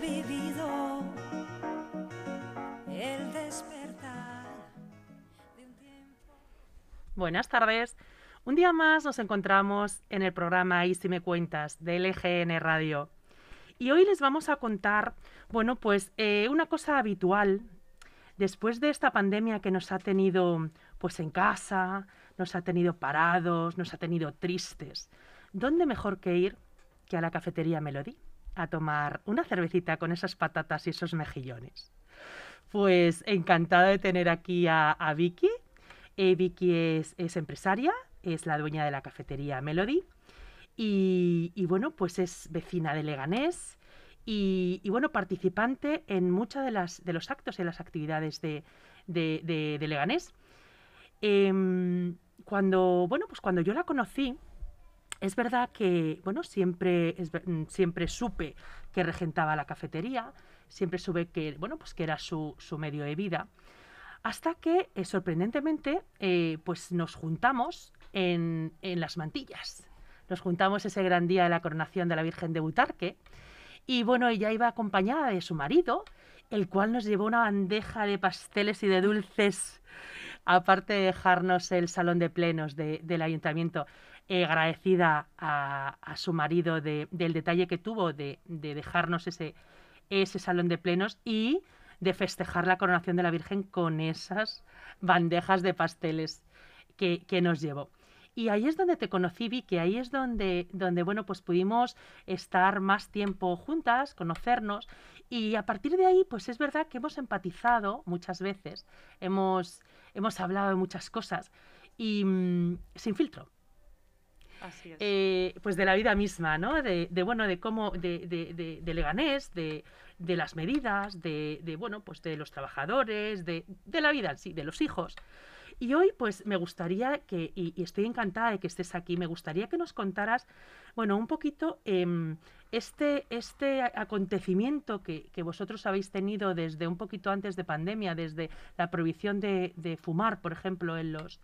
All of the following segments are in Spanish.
vivido el despertar de un tiempo. Buenas tardes. Un día más nos encontramos en el programa Y si me cuentas de LGN Radio. Y hoy les vamos a contar, bueno, pues eh, una cosa habitual después de esta pandemia que nos ha tenido pues en casa, nos ha tenido parados, nos ha tenido tristes. ¿Dónde mejor que ir que a la cafetería Melody a tomar una cervecita con esas patatas y esos mejillones? Pues encantada de tener aquí a, a Vicky. Eh, Vicky es, es empresaria, es la dueña de la cafetería Melody y, y bueno, pues es vecina de Leganés y, y bueno, participante en muchas de, las, de los actos y las actividades de, de, de- Leganés. Em, cuando, bueno, pues cuando yo la conocí, es verdad que, bueno, siempre, mm, siempre supe que regentaba la cafetería, siempre supe que, bueno, pues que era su, su medio de vida, hasta que, eh, sorprendentemente, eh, pues nos juntamos en, en las mantillas. Nos juntamos ese gran día de la coronación de la Virgen de Butarque, y bueno, ella iba acompañada de su marido, el cual nos llevó una bandeja de pasteles y de dulces, aparte de dejarnos el salón de plenos de- del ayuntamiento, agradecida a, su marido de- del detalle que tuvo de, de dejarnos ese, ese salón de plenos y de festejar la coronación de la Virgen con esas bandejas de pasteles que, nos llevó. Y ahí es donde te conocí, Vicky, ahí es donde, donde, bueno, pues pudimos estar más tiempo juntas, conocernos, y a partir de ahí, pues es verdad que hemos empatizado muchas veces, hemos, hemos hablado de muchas cosas, y mm, sin filtro, Eh, pues de la vida misma, ¿no? De, bueno, de cómo, de, de, de- Leganés, de, las medidas, de, bueno, pues de los trabajadores, de, la vida sí, de los hijos. Y hoy, pues me gustaría que, y, estoy encantada de que estés aquí, me gustaría que nos contaras, bueno, un poquito em, este, este acontecimiento que, que vosotros habéis tenido desde un poquito antes de pandemia, desde la prohibición de fumar, por ejemplo, en los,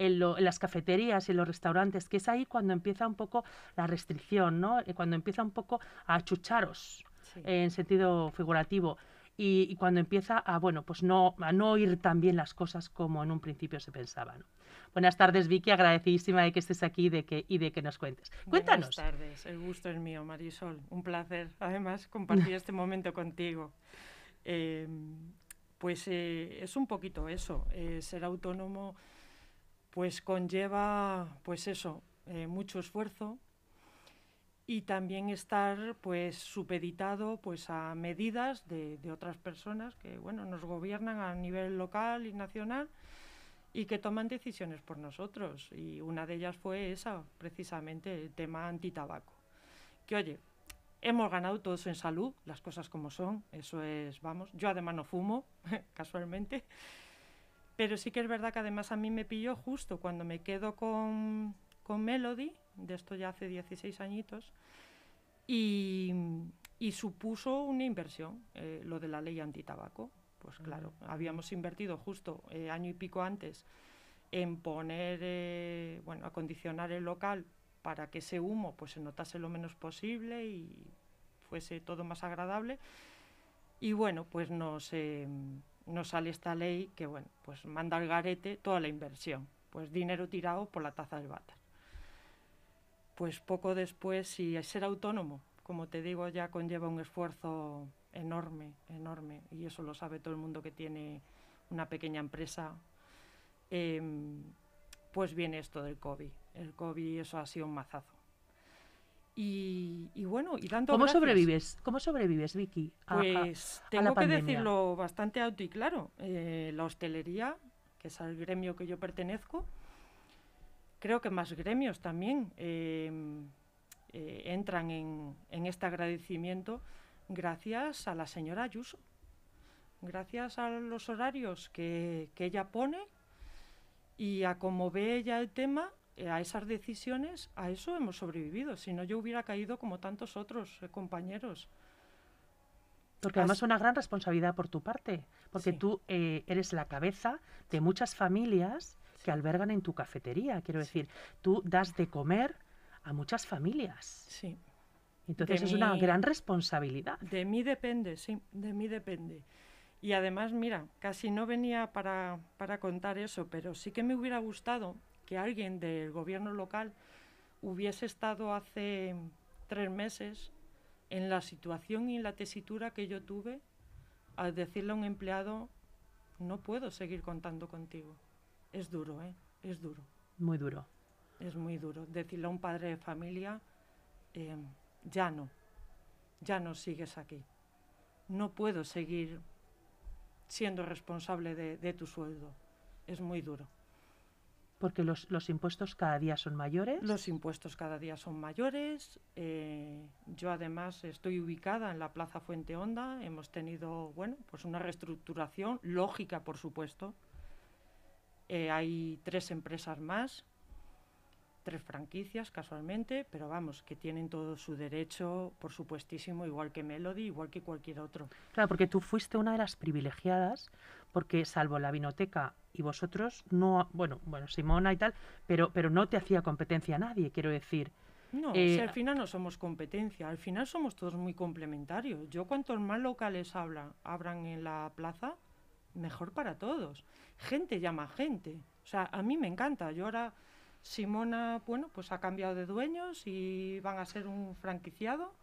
en, lo- en las cafeterías y en los restaurantes, que es ahí cuando empieza un poco la restricción, ¿no? Eh, Cuando empieza un poco a achucharos Sí. en sentido figurativo y, y cuando empieza a, bueno, pues no, a no ir tan bien las cosas como en un principio se pensaba, ¿no? Buenas tardes, Vicky, agradecidísima de que estés aquí de que, y de que nos cuentes. Cuéntanos. Buenas tardes, el gusto es mío, Marisol. Un placer, además, compartir este momento contigo. Eh, pues eh, es un poquito eso, eh, ser autónomo pues conlleva, pues eso, eh, mucho esfuerzo y también estar pues supeditado pues a medidas de, otras personas que bueno nos gobiernan a nivel local y nacional y que toman decisiones por nosotros. Y una de ellas fue esa, precisamente el tema antitabaco. Que oye, hemos ganado todo eso en salud, las cosas como son, eso es, vamos, yo además no fumo, casualmente, pero sí que es verdad que además a mí me pilló justo cuando me quedo con, con Melody, de esto ya hace 16 añitos, y, y supuso una inversión, eh, lo de la ley antitabaco. Pues claro, habíamos invertido justo eh, año y pico antes en poner, eh, bueno, acondicionar el local para que ese humo pues se notase lo menos posible y fuese todo más agradable. Y bueno, pues nos, eh, nos sale esta ley que, bueno, pues manda al garete toda la inversión. Pues dinero tirado por la taza del váter. Pues poco después, si ser autónomo, como te digo, ya conlleva un esfuerzo enorme, enorme, y eso lo sabe todo el mundo que tiene una pequeña empresa, em, pues viene esto del COVID. El COVID, eso ha sido un mazazo. Y, y bueno, y dando ¿Cómo gracias. sobrevives? ¿Cómo sobrevives, Vicky? a- a- Pues la tengo que pandemia? decirlo bastante alto y claro. eh, la hostelería, que es al gremio que yo pertenezco, creo que más gremios también eh, eh, entran en, en este agradecimiento gracias a la señora Ayuso, gracias a los horarios que, que ella pone y a cómo ve ella el tema, a esas decisiones, a eso hemos sobrevivido. Si no, yo hubiera caído como tantos otros eh, compañeros. Porque además Así- una gran responsabilidad por tu parte, porque Sí. tú eh, eres la cabeza de muchas familias que albergan en tu cafetería. Quiero decir, tú das de comer a muchas familias. Sí. Entonces De es una gran responsabilidad. De mí depende, sí, de mí depende. Y además, mira, casi no venía para, para contar eso, pero sí que me hubiera gustado que alguien del gobierno local hubiese estado hace tres meses en la situación y la tesitura que yo tuve al decirle a un empleado, no puedo seguir contando contigo. Es duro, ¿eh? Es duro. Muy duro. Es muy duro. Decirle a un padre de familia, eh, ya no, ya no sigues aquí. No puedo seguir siendo responsable de, de tu sueldo. Es muy duro. Porque los, los impuestos cada día son mayores. Los impuestos cada día son mayores. eh, yo además estoy ubicada en la Plaza Fuente Honda. Hemos tenido, bueno, pues una reestructuración lógica, por supuesto. Eh, hay tres empresas más, tres franquicias casualmente, pero vamos, que tienen todo su derecho, por supuestísimo, igual que Melody, igual que cualquier otro. Claro, porque tú fuiste una de las privilegiadas, porque salvo la vinoteca y vosotros, no, bueno, bueno, Simona y tal, pero, pero no te hacía competencia a nadie, quiero decir. No, Eh, si al final no somos competencia, al final somos todos muy complementarios. Yo cuantos más locales hablan, abran en la plaza, mejor para todos. Gente llama gente. O sea, a mí me encanta. Yo ahora, Simona, bueno, pues ha cambiado de dueños y van a ser un franquiciado.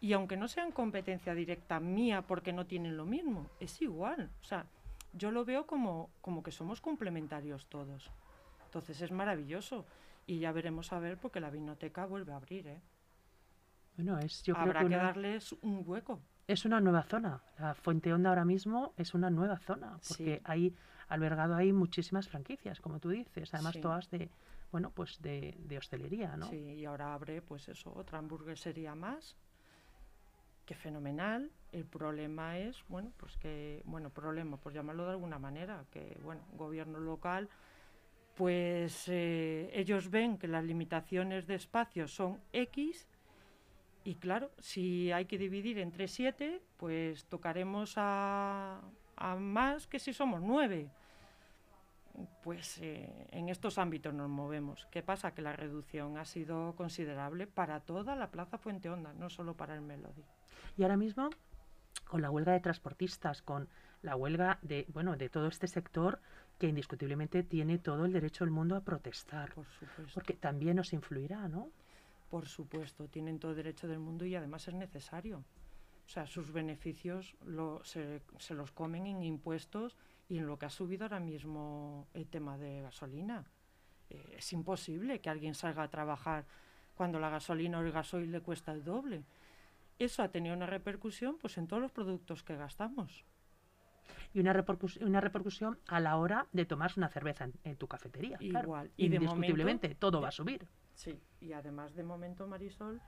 Y aunque no sean competencia directa mía porque no tienen lo mismo, es igual. O sea, yo lo veo como, como que somos complementarios todos. Entonces es maravilloso. Y ya veremos a ver porque la vinoteca vuelve a abrir, ¿eh? Bueno, es, yo Habrá creo que que, una- darles un hueco. es una nueva zona. La Fuente Honda ahora mismo es una nueva zona, porque Sí. hay albergado ahí muchísimas franquicias, como tú dices, además Sí. todas de, bueno, pues de, de hostelería, ¿no? Sí, y ahora abre, pues eso, otra hamburguesería más. Que fenomenal. El problema es, bueno, pues que, bueno, problema, por llamarlo de alguna manera, que, bueno, gobierno local, pues eh, ellos ven que las limitaciones de espacio son X y claro, si hay que dividir entre 7, pues tocaremos a, a más que si somos 9. Pues eh, en estos ámbitos nos movemos. ¿Qué pasa? Que la reducción ha sido considerable para toda la Plaza Fuente Honda, no solo para el Melody. Y ahora mismo, con la huelga de transportistas, con la huelga de, bueno, de todo este sector que indiscutiblemente tiene todo el derecho del mundo a protestar, Por supuesto. porque también nos influirá, ¿no? Por supuesto, tienen todo el derecho del mundo y además es necesario. O sea, sus beneficios lo- se, se los comen en impuestos y en lo que ha subido ahora mismo el tema de gasolina. Eh, es imposible que alguien salga a trabajar cuando la gasolina o el gasoil le cuesta el doble. Eso ha tenido una repercusión pues, en todos los productos que gastamos. Y una, repercus- una repercusión a la hora de tomarse una cerveza en, en tu cafetería. claro. Igual. Y de Indiscutiblemente, momento- todo va a subir. Sí, y además de momento, Marisol,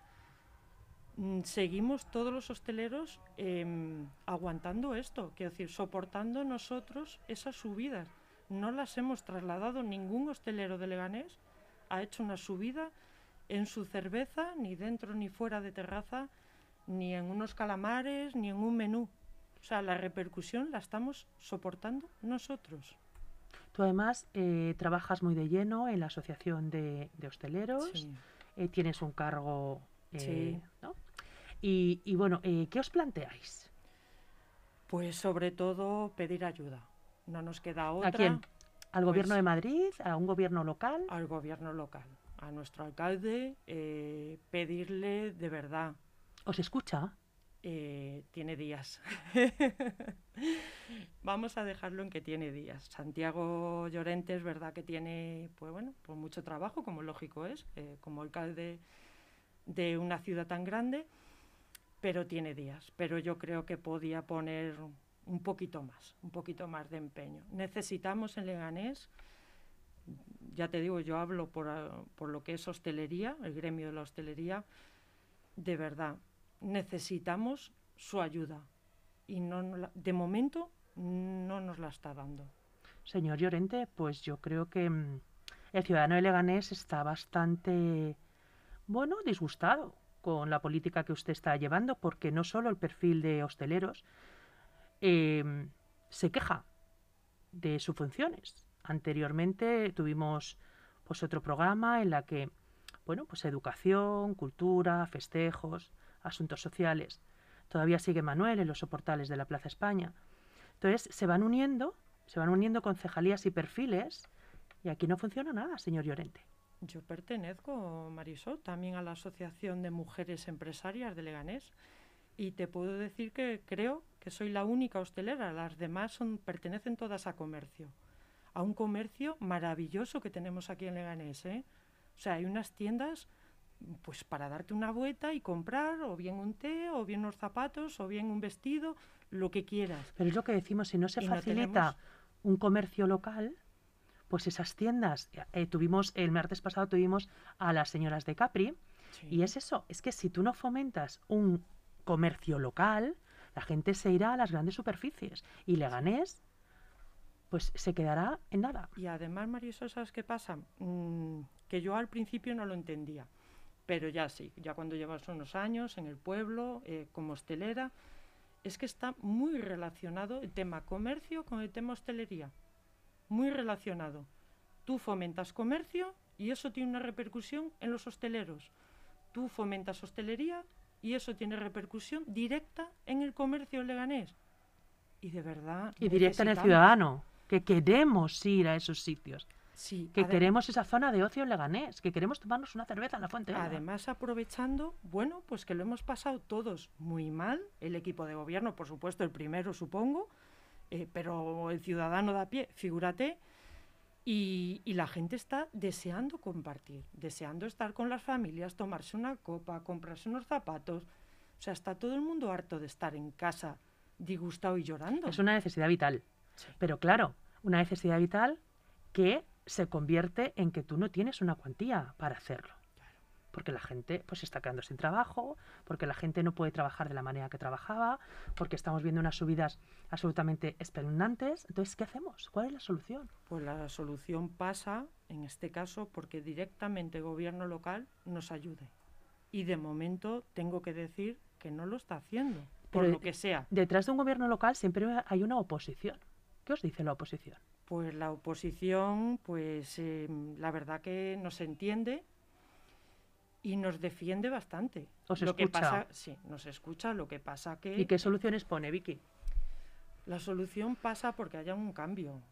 mm, seguimos todos los hosteleros em, aguantando esto, quiero decir, soportando nosotros esas subidas. No las hemos trasladado, ningún hostelero de Leganés ha hecho una subida en su cerveza, ni dentro ni fuera de terraza, ni en unos calamares, ni en un menú. O sea, la repercusión la estamos soportando nosotros. Tú además eh, trabajas muy de lleno en la Asociación de, de Hosteleros, Sí. eh, tienes un cargo, eh, Sí. ¿no? Y, y bueno, ¿qué os planteáis? Pues sobre todo pedir ayuda. No nos queda otra. ¿A quién? ¿Al gobierno Pues- de Madrid? ¿A un gobierno local? Al gobierno local, a nuestro alcalde, pedirle de verdad. ¿Os escucha? eh, tiene días. Vamos a dejarlo en que tiene días. Santiago Llorente es verdad que tiene, pues bueno, pues mucho trabajo, como lógico es, eh, como alcalde de una ciudad tan grande, pero tiene días. Pero yo creo que podía poner un poquito más, un poquito más de empeño. Necesitamos en Leganés, ya te digo, yo hablo por, por lo que es hostelería, el gremio de la hostelería, de verdad, necesitamos su ayuda y no de momento no nos la está dando. Señor Llorente, pues yo creo que mm, el ciudadano de Leganés está bastante, bueno, disgustado con la política que usted está llevando, porque no solo el perfil de hosteleros em, se queja de sus funciones. Anteriormente tuvimos pues otro programa en la que bueno, pues educación, cultura, festejos, asuntos sociales. Todavía sigue Manuel en los soportales de la Plaza España. Entonces se van uniendo, se van uniendo concejalías y perfiles y aquí no funciona nada, señor Llorente. Yo pertenezco, Marisol, también a la Asociación de Mujeres Empresarias de Leganés y te puedo decir que creo que soy la única hostelera, las demás son, pertenecen todas a comercio, a un comercio maravilloso que tenemos aquí en Leganés. ¿eh? O sea, hay unas tiendas pues para darte una vuelta y comprar o bien un té o bien unos zapatos o bien un vestido, lo que quieras. Pero es lo que decimos, si no se Y no facilita tenemos- un comercio local, pues esas tiendas, eh, tuvimos, el martes pasado tuvimos a las señoras de Capri, y es eso, es que si tú no fomentas un comercio local, la gente se irá a las grandes superficies y Leganés, pues se quedará en nada. Y además, Marisol, ¿sabes qué pasa? Mm, que yo al principio no lo entendía, pero ya sí, ya cuando llevas unos años en el pueblo, eh, como hostelera, es que está muy relacionado el tema comercio con el tema hostelería. Muy relacionado. Tú fomentas comercio y eso tiene una repercusión en los hosteleros. Tú fomentas hostelería y eso tiene repercusión directa en el comercio leganés. Y de verdad. Y directa en el ciudadano, que queremos ir a esos sitios, Sí, que queremos esa zona de ocio en Leganés, que queremos tomarnos una cerveza en la fuente. Además, aprovechando, bueno, pues que lo hemos pasado todos muy mal, el equipo de gobierno, por supuesto, el primero, supongo, eh, pero el ciudadano de a pie, figúrate, y, y la gente está deseando compartir, deseando estar con las familias, tomarse una copa, comprarse unos zapatos. O sea, está todo el mundo harto de estar en casa, disgustado y llorando. Es una necesidad vital. Sí. Pero claro, una necesidad vital que se convierte en que tú no tienes una cuantía para hacerlo. Porque la gente pues se está quedando sin trabajo, porque la gente no puede trabajar de la manera que trabajaba, porque estamos viendo unas subidas absolutamente espeluznantes. Entonces, ¿qué hacemos? ¿Cuál es la solución? Pues la solución pasa, en este caso, porque directamente el gobierno local nos ayude. Y de momento tengo que decir que no lo está haciendo, por Pero- lo que sea. Detrás de un gobierno local siempre hay una oposición. ¿Qué os dice la oposición? Pues la oposición, pues eh, la verdad que nos entiende y nos defiende bastante. Os lo que escucha. pasa, sí, nos escucha. Lo que pasa que ¿Y qué soluciones pone, Vicky? La solución pasa porque haya un cambio.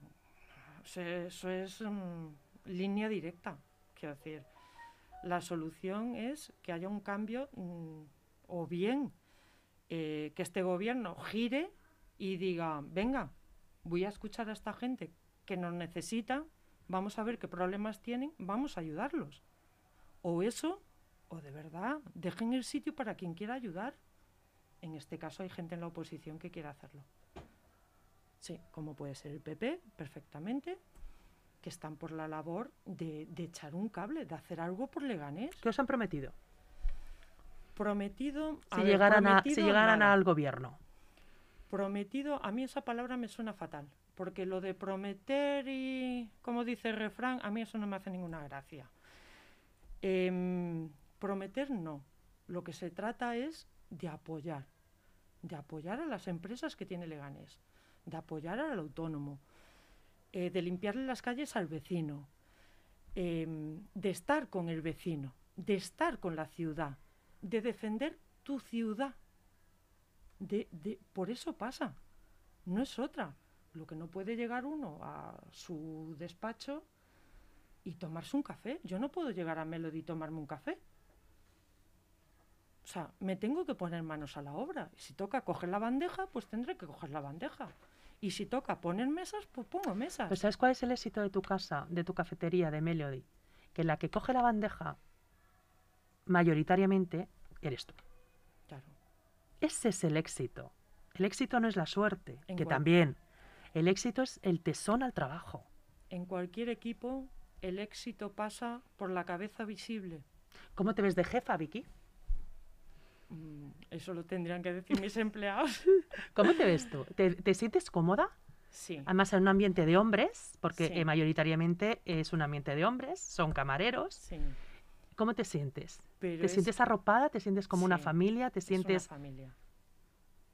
O sea, eso es mm, línea directa, quiero decir. La solución es que haya un cambio mm, o bien eh, que este gobierno gire y diga, venga, voy a escuchar a esta gente que nos necesita, vamos a ver qué problemas tienen, vamos a ayudarlos. O eso, o de verdad, dejen el sitio para quien quiera ayudar. En este caso hay gente en la oposición que quiere hacerlo. Sí, como puede ser el PP, perfectamente, que están por la labor de, de echar un cable, de hacer algo por Leganés. ¿Qué os han prometido? Prometido, a Si ver, llegaran, a- si llegaran al gobierno. Prometido, a mí esa palabra me suena fatal, porque lo de prometer y, como dice el refrán, a mí eso no me hace ninguna gracia. Em, prometer no, lo que se trata es de apoyar, de apoyar a las empresas que tiene Leganés, de apoyar al autónomo, eh, de limpiarle las calles al vecino, em, de estar con el vecino, de estar con la ciudad, de defender tu ciudad. De, de- por eso pasa, no es otra. Lo que no puede llegar uno a su despacho y tomarse un café. Yo no puedo llegar a Melody y tomarme un café. O sea, me tengo que poner manos a la obra. Y si toca coger la bandeja, pues tendré que coger la bandeja. Y si toca poner mesas, pues pongo mesas. Pues ¿sabes cuál es el éxito de tu casa, de tu cafetería, de Melody? Que la que coge la bandeja mayoritariamente eres tú. Claro. Ese es el éxito. El éxito no es la suerte, En que cual- también. El éxito es el tesón al trabajo. En cualquier equipo, el éxito pasa por la cabeza visible. ¿Cómo te ves de jefa, Vicky? Mm, Eso lo tendrían que decir mis empleados. ¿Cómo te ves tú? ¿Te, te sientes cómoda? Sí. Además, en un ambiente de hombres, porque Sí. eh, mayoritariamente es un ambiente de hombres, son camareros. Sí. ¿Cómo te sientes? Pero ¿Te es- sientes arropada? ¿Te sientes como una familia? ¿Te es una sientes...? familia.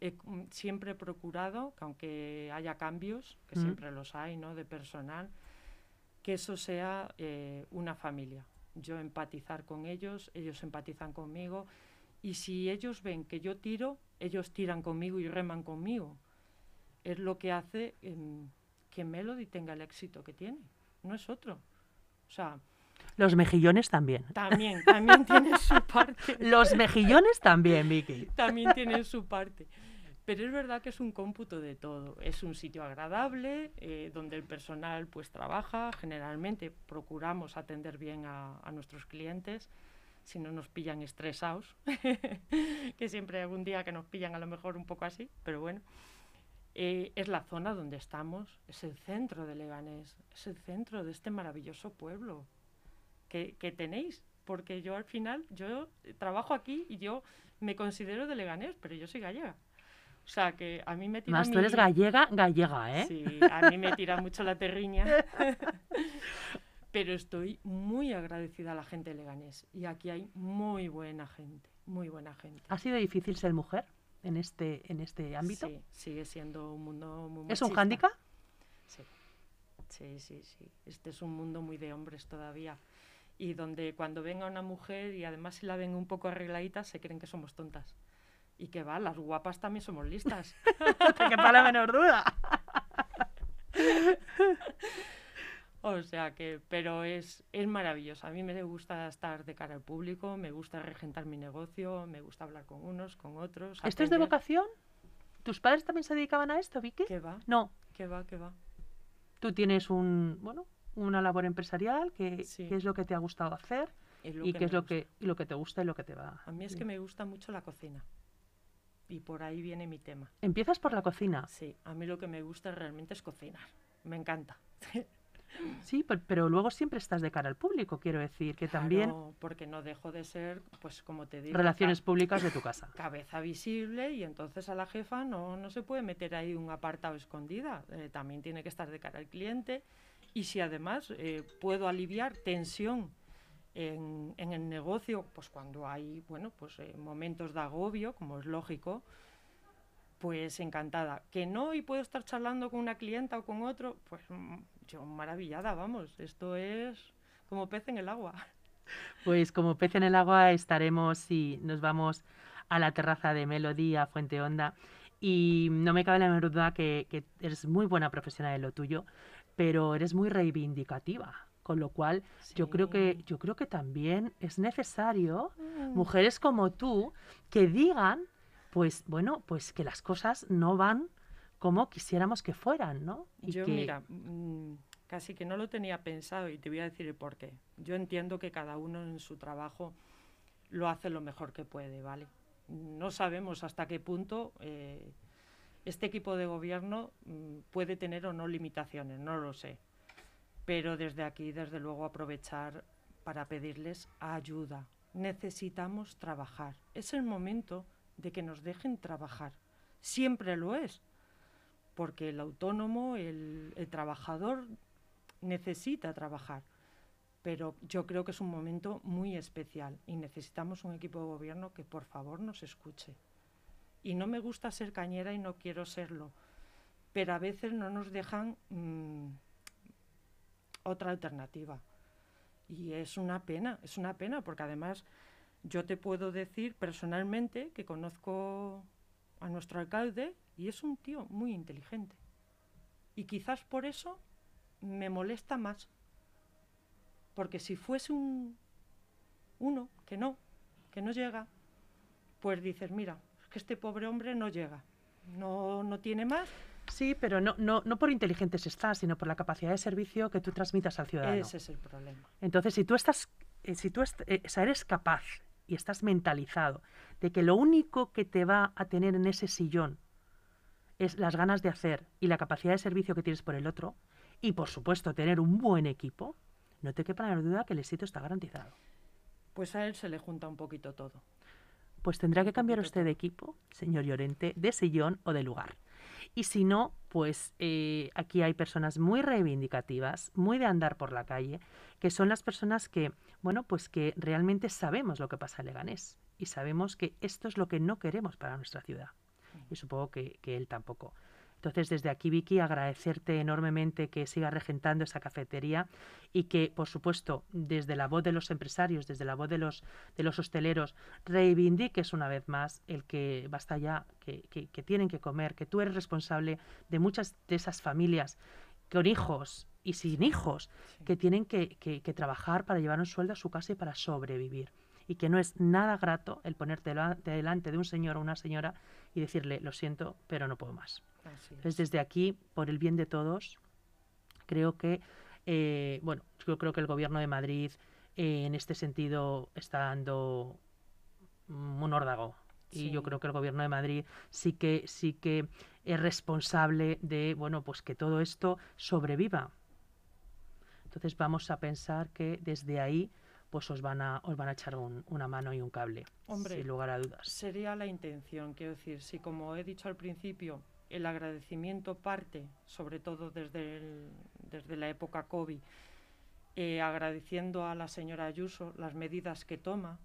He mm, siempre he procurado, que aunque haya cambios, que Mm. siempre los hay, ¿no? De personal, que eso sea eh, una familia. yo empatizar con ellos, ellos empatizan conmigo y si ellos ven que yo tiro, ellos tiran conmigo y reman conmigo. Es lo que hace em, que Melody tenga el éxito que tiene, no es otro. O sea, Los mejillones también. también, también tiene su parte. Los mejillones también, Vicky. también tienen su parte. Pero es verdad que es un cómputo de todo. Es un sitio agradable, eh, donde el personal pues trabaja. Generalmente procuramos atender bien a, nuestros clientes, si no nos pillan estresados, que siempre hay algún día que nos pillan a lo mejor un poco así, pero bueno. Eh, es la zona donde estamos, es el centro de Leganés, es el centro de este maravilloso pueblo que, tenéis, porque yo al final, yo trabajo aquí y yo me considero de Leganés, pero yo soy gallega. O sea que a mí me tira Más tú eres mi- gallega, gallega, ¿eh? Sí, a mí me tira mucho la terriña. Pero estoy muy agradecida a la gente de Leganés. Y aquí hay muy buena gente, muy buena gente. ¿Ha sido difícil ser mujer en este, en este ámbito? Sí, sigue siendo un mundo muy ¿Es un hándicap? Sí. sí, sí, sí. Este es un mundo muy de hombres todavía. Y donde cuando venga una mujer y además si la ven un poco arregladita, se creen que somos tontas. Y que va, las guapas también somos listas. Te quepa la menor duda. O sea que, pero es, es maravilloso. A mí me gusta estar de cara al público, me gusta regentar mi negocio, me gusta hablar con unos, con otros. ¿Esto es de vocación? ¿Tus padres también se dedicaban a esto, Vicky? ¿Qué va? No, ¿Qué va? ¿Qué va? tú tienes un, bueno, una labor empresarial, que, Sí. que es lo que te ha gustado hacer y que qué es lo gusta. que, y lo que te gusta y lo que te va. A mí es que me gusta mucho la cocina. Y por ahí viene mi tema. Empiezas por la cocina, Sí, a mí lo que me gusta realmente es cocinar. Me encanta. sí, per- pero luego siempre estás de cara al público, quiero decir, que también porque no dejo de ser, pues como te digo, relaciones ca- públicas de tu casa. cabeza visible y entonces a la jefa no, no se puede meter ahí un apartado escondida. eh, también tiene que estar de cara al cliente. Y si además eh, puedo aliviar tensión en, en el negocio, pues cuando hay bueno, pues, eh, momentos de agobio, como es lógico, pues encantada. Que no y puedo estar charlando con una clienta o con otro, pues mm, yo maravillada, vamos. Esto es como pez en el agua. Pues como pez en el agua estaremos y nos vamos a la terraza de Melodía, Fuente Honda. Y no me cabe la menor duda que, que eres muy buena profesional en lo tuyo, pero eres muy reivindicativa. Con lo cual, yo creo que, yo creo que también es necesario Mm. mujeres como tú que digan, pues bueno, pues que las cosas no van como quisiéramos que fueran, ¿no? Y Yo, que- mira, mm, casi que no lo tenía pensado y te voy a decir el por qué. Yo entiendo que cada uno en su trabajo lo hace lo mejor que puede, ¿vale? No sabemos hasta qué punto eh, este equipo de gobierno mm, puede tener o no limitaciones, no lo sé. Pero desde aquí, desde luego, aprovechar para pedirles ayuda. Necesitamos trabajar. Es el momento de que nos dejen trabajar. Siempre lo es porque el autónomo, el, trabajador necesita trabajar. Pero yo creo que es un momento muy especial y necesitamos un equipo de gobierno que por favor nos escuche. Y no me gusta ser cañera y no quiero serlo, pero a veces no nos dejan mm, otra alternativa. Y es una pena, es una pena, porque además yo te puedo decir personalmente que conozco a nuestro alcalde y es un tío muy inteligente. Y quizás por eso me molesta más. Porque si fuese un uno que no, que no llega, pues dices, mira, es que este pobre hombre no llega, no, no tiene más, Sí, pero no, no, no por inteligentes estás, sino por la capacidad de servicio que tú transmitas al ciudadano. ese es el problema. Entonces, si tú estás, eh, si tú est- eh, o sea, eres capaz y estás mentalizado de que lo único que te va a tener en ese sillón es las ganas de hacer y la capacidad de servicio que tienes por el otro, y por supuesto tener un buen equipo, no te quepa la duda que el éxito está garantizado. Pues a él se le junta un poquito todo. Pues tendrá que cambiar usted de equipo, señor Llorente, de sillón o de lugar. Y si no, pues eh, aquí hay personas muy reivindicativas, muy de andar por la calle, que son las personas que, bueno, pues que realmente sabemos lo que pasa en Leganés y sabemos que esto es lo que no queremos para nuestra ciudad. Y supongo que, que él tampoco. Entonces, desde aquí, Vicky, agradecerte enormemente que sigas regentando esa cafetería y que, por supuesto, desde la voz de los empresarios, desde la voz de los, de los hosteleros, reivindiques una vez más el que basta ya, que, que, que tienen que comer, que tú eres responsable de muchas de esas familias con hijos y sin hijos Sí. que tienen que, que- que trabajar para llevar un sueldo a su casa y para sobrevivir. Y que no es nada grato el ponerte dela- delante de un señor o una señora y decirle, lo siento, pero no puedo más. Así es. Entonces, desde aquí, por el bien de todos, creo que, eh, bueno, yo creo que el Gobierno de Madrid eh, en este sentido está dando un órdago. Y yo creo que el Gobierno de Madrid sí que, sí que es responsable de, bueno, pues que todo esto sobreviva. Entonces vamos a pensar que desde ahí pues os van a, os van a echar un- una mano y un cable, Hombre, sin lugar a dudas. Sería la intención, quiero decir, si como he dicho al principio, el agradecimiento parte, sobre todo desde, desde la época COVID, eh, agradeciendo a la señora Ayuso las medidas que toma,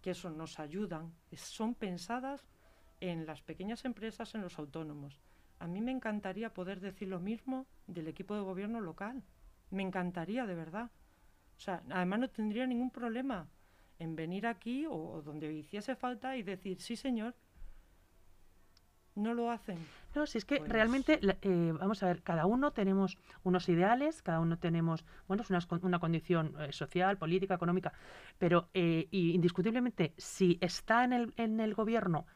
que eso nos ayudan, son pensadas en las pequeñas empresas, en los autónomos. A mí me encantaría poder decir lo mismo del equipo de gobierno local. Me encantaría, de verdad. O sea, además no tendría ningún problema en venir aquí o donde hiciese falta y decir, sí señor, no lo hacen. No, si es que Pues- realmente, eh, vamos a ver, cada uno tenemos unos ideales, cada uno tenemos, bueno, es una, una condición eh, social, política, económica, pero eh, y indiscutiblemente, si está en el, en el gobierno,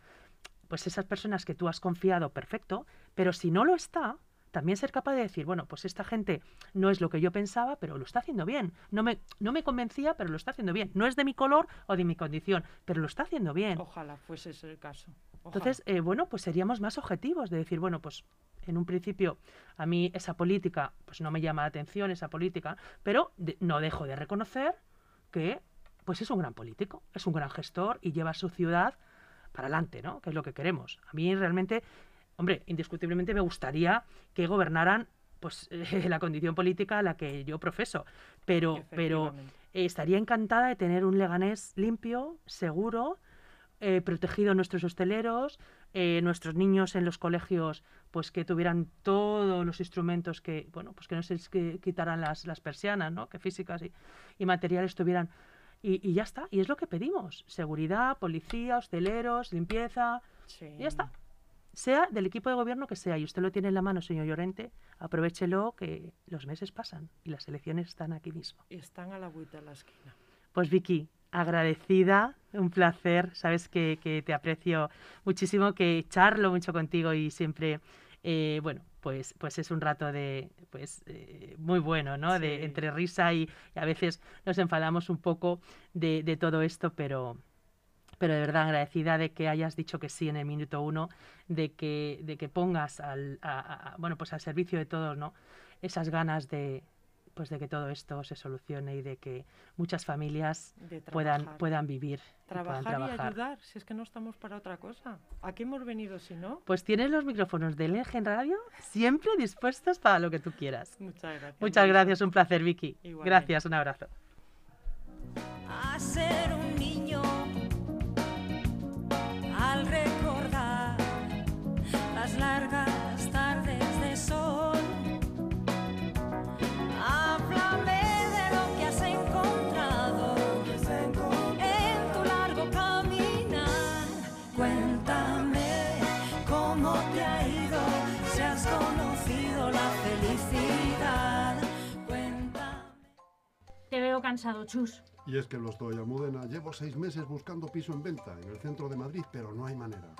pues esas personas que tú has confiado, perfecto, pero si no lo está, también ser capaz de decir, bueno, pues esta gente no es lo que yo pensaba, pero lo está haciendo bien. No me, no me convencía, pero lo está haciendo bien. No es de mi color o de mi condición, pero lo está haciendo bien. Ojalá fuese ese el caso. Entonces, eh, bueno, pues seríamos más objetivos de decir, bueno, pues en un principio a mí esa política, pues no me llama la atención esa política, pero de- no dejo de reconocer que, pues es un gran político, es un gran gestor y lleva a su ciudad para adelante, ¿no? Que es lo que queremos. A mí realmente, hombre, indiscutiblemente me gustaría que gobernaran, pues la condición política a la que yo profeso, pero, pero eh, estaría encantada de tener un Leganés limpio, seguro, eh, protegido nuestros hosteleros, eh, nuestros niños en los colegios, pues que tuvieran todos los instrumentos que, bueno, pues que no se quitaran las, las persianas, ¿no? Que físicas y, y materiales tuvieran. Y, y ya está, y es lo que pedimos. Seguridad, policía, hosteleros, limpieza, Sí. y ya está. Sea del equipo de gobierno que sea, y usted lo tiene en la mano, señor Llorente, aprovechelo que los meses pasan y las elecciones están aquí mismo. Están a la vuelta de la esquina. Pues Vicky, agradecida, un placer, sabes que, que te aprecio muchísimo, que charlo mucho contigo y siempre, eh, bueno, pues, pues es un rato de, pues, eh, muy bueno, ¿no? De entre risa y, y a veces nos enfadamos un poco de, de todo esto, pero, pero de verdad agradecida de que hayas dicho que sí en el minuto uno, de que, de que pongas al, a- a- a- bueno, pues al servicio de todos, ¿no? Esas ganas de, pues de que todo esto se solucione y de que muchas familias puedan, trabajar. puedan vivir y puedan Trabajar y trabajar. ayudar, si es que no estamos para otra cosa. ¿A qué hemos venido si no? Pues tienes los micrófonos de LG en radio siempre dispuestos para lo que tú quieras. Muchas gracias. Muchas gracias, un placer, Vicky. Igualmente. Gracias, un abrazo. Veo cansado, Chus. Y es que lo estoy, Almudena. Llevo seis meses buscando piso en venta en el centro de Madrid, pero no hay manera.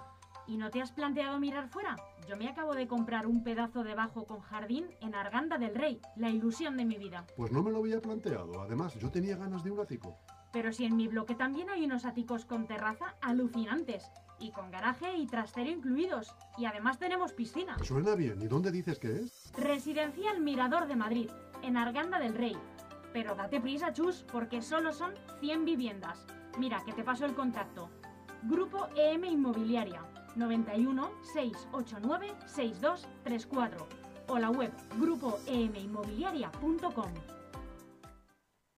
¿Y no te has planteado mirar fuera? Yo me acabo de comprar un pedazo de bajo con jardín en Arganda del Rey, la ilusión de mi vida. Pues no me lo había planteado. Además, yo tenía ganas de un ático. Pero si en mi bloque también hay unos áticos con terraza alucinantes, y con garaje y trastero incluidos, y además tenemos piscina. Suena bien. ¿Y dónde dices que es? Residencial Mirador de Madrid, en Arganda del Rey. Pero date prisa, Chus, porque solo son 100 viviendas. Mira, que te paso el contacto. Grupo EM Inmobiliaria, 91 689 6234. O la web grupoeminmobiliaria.com.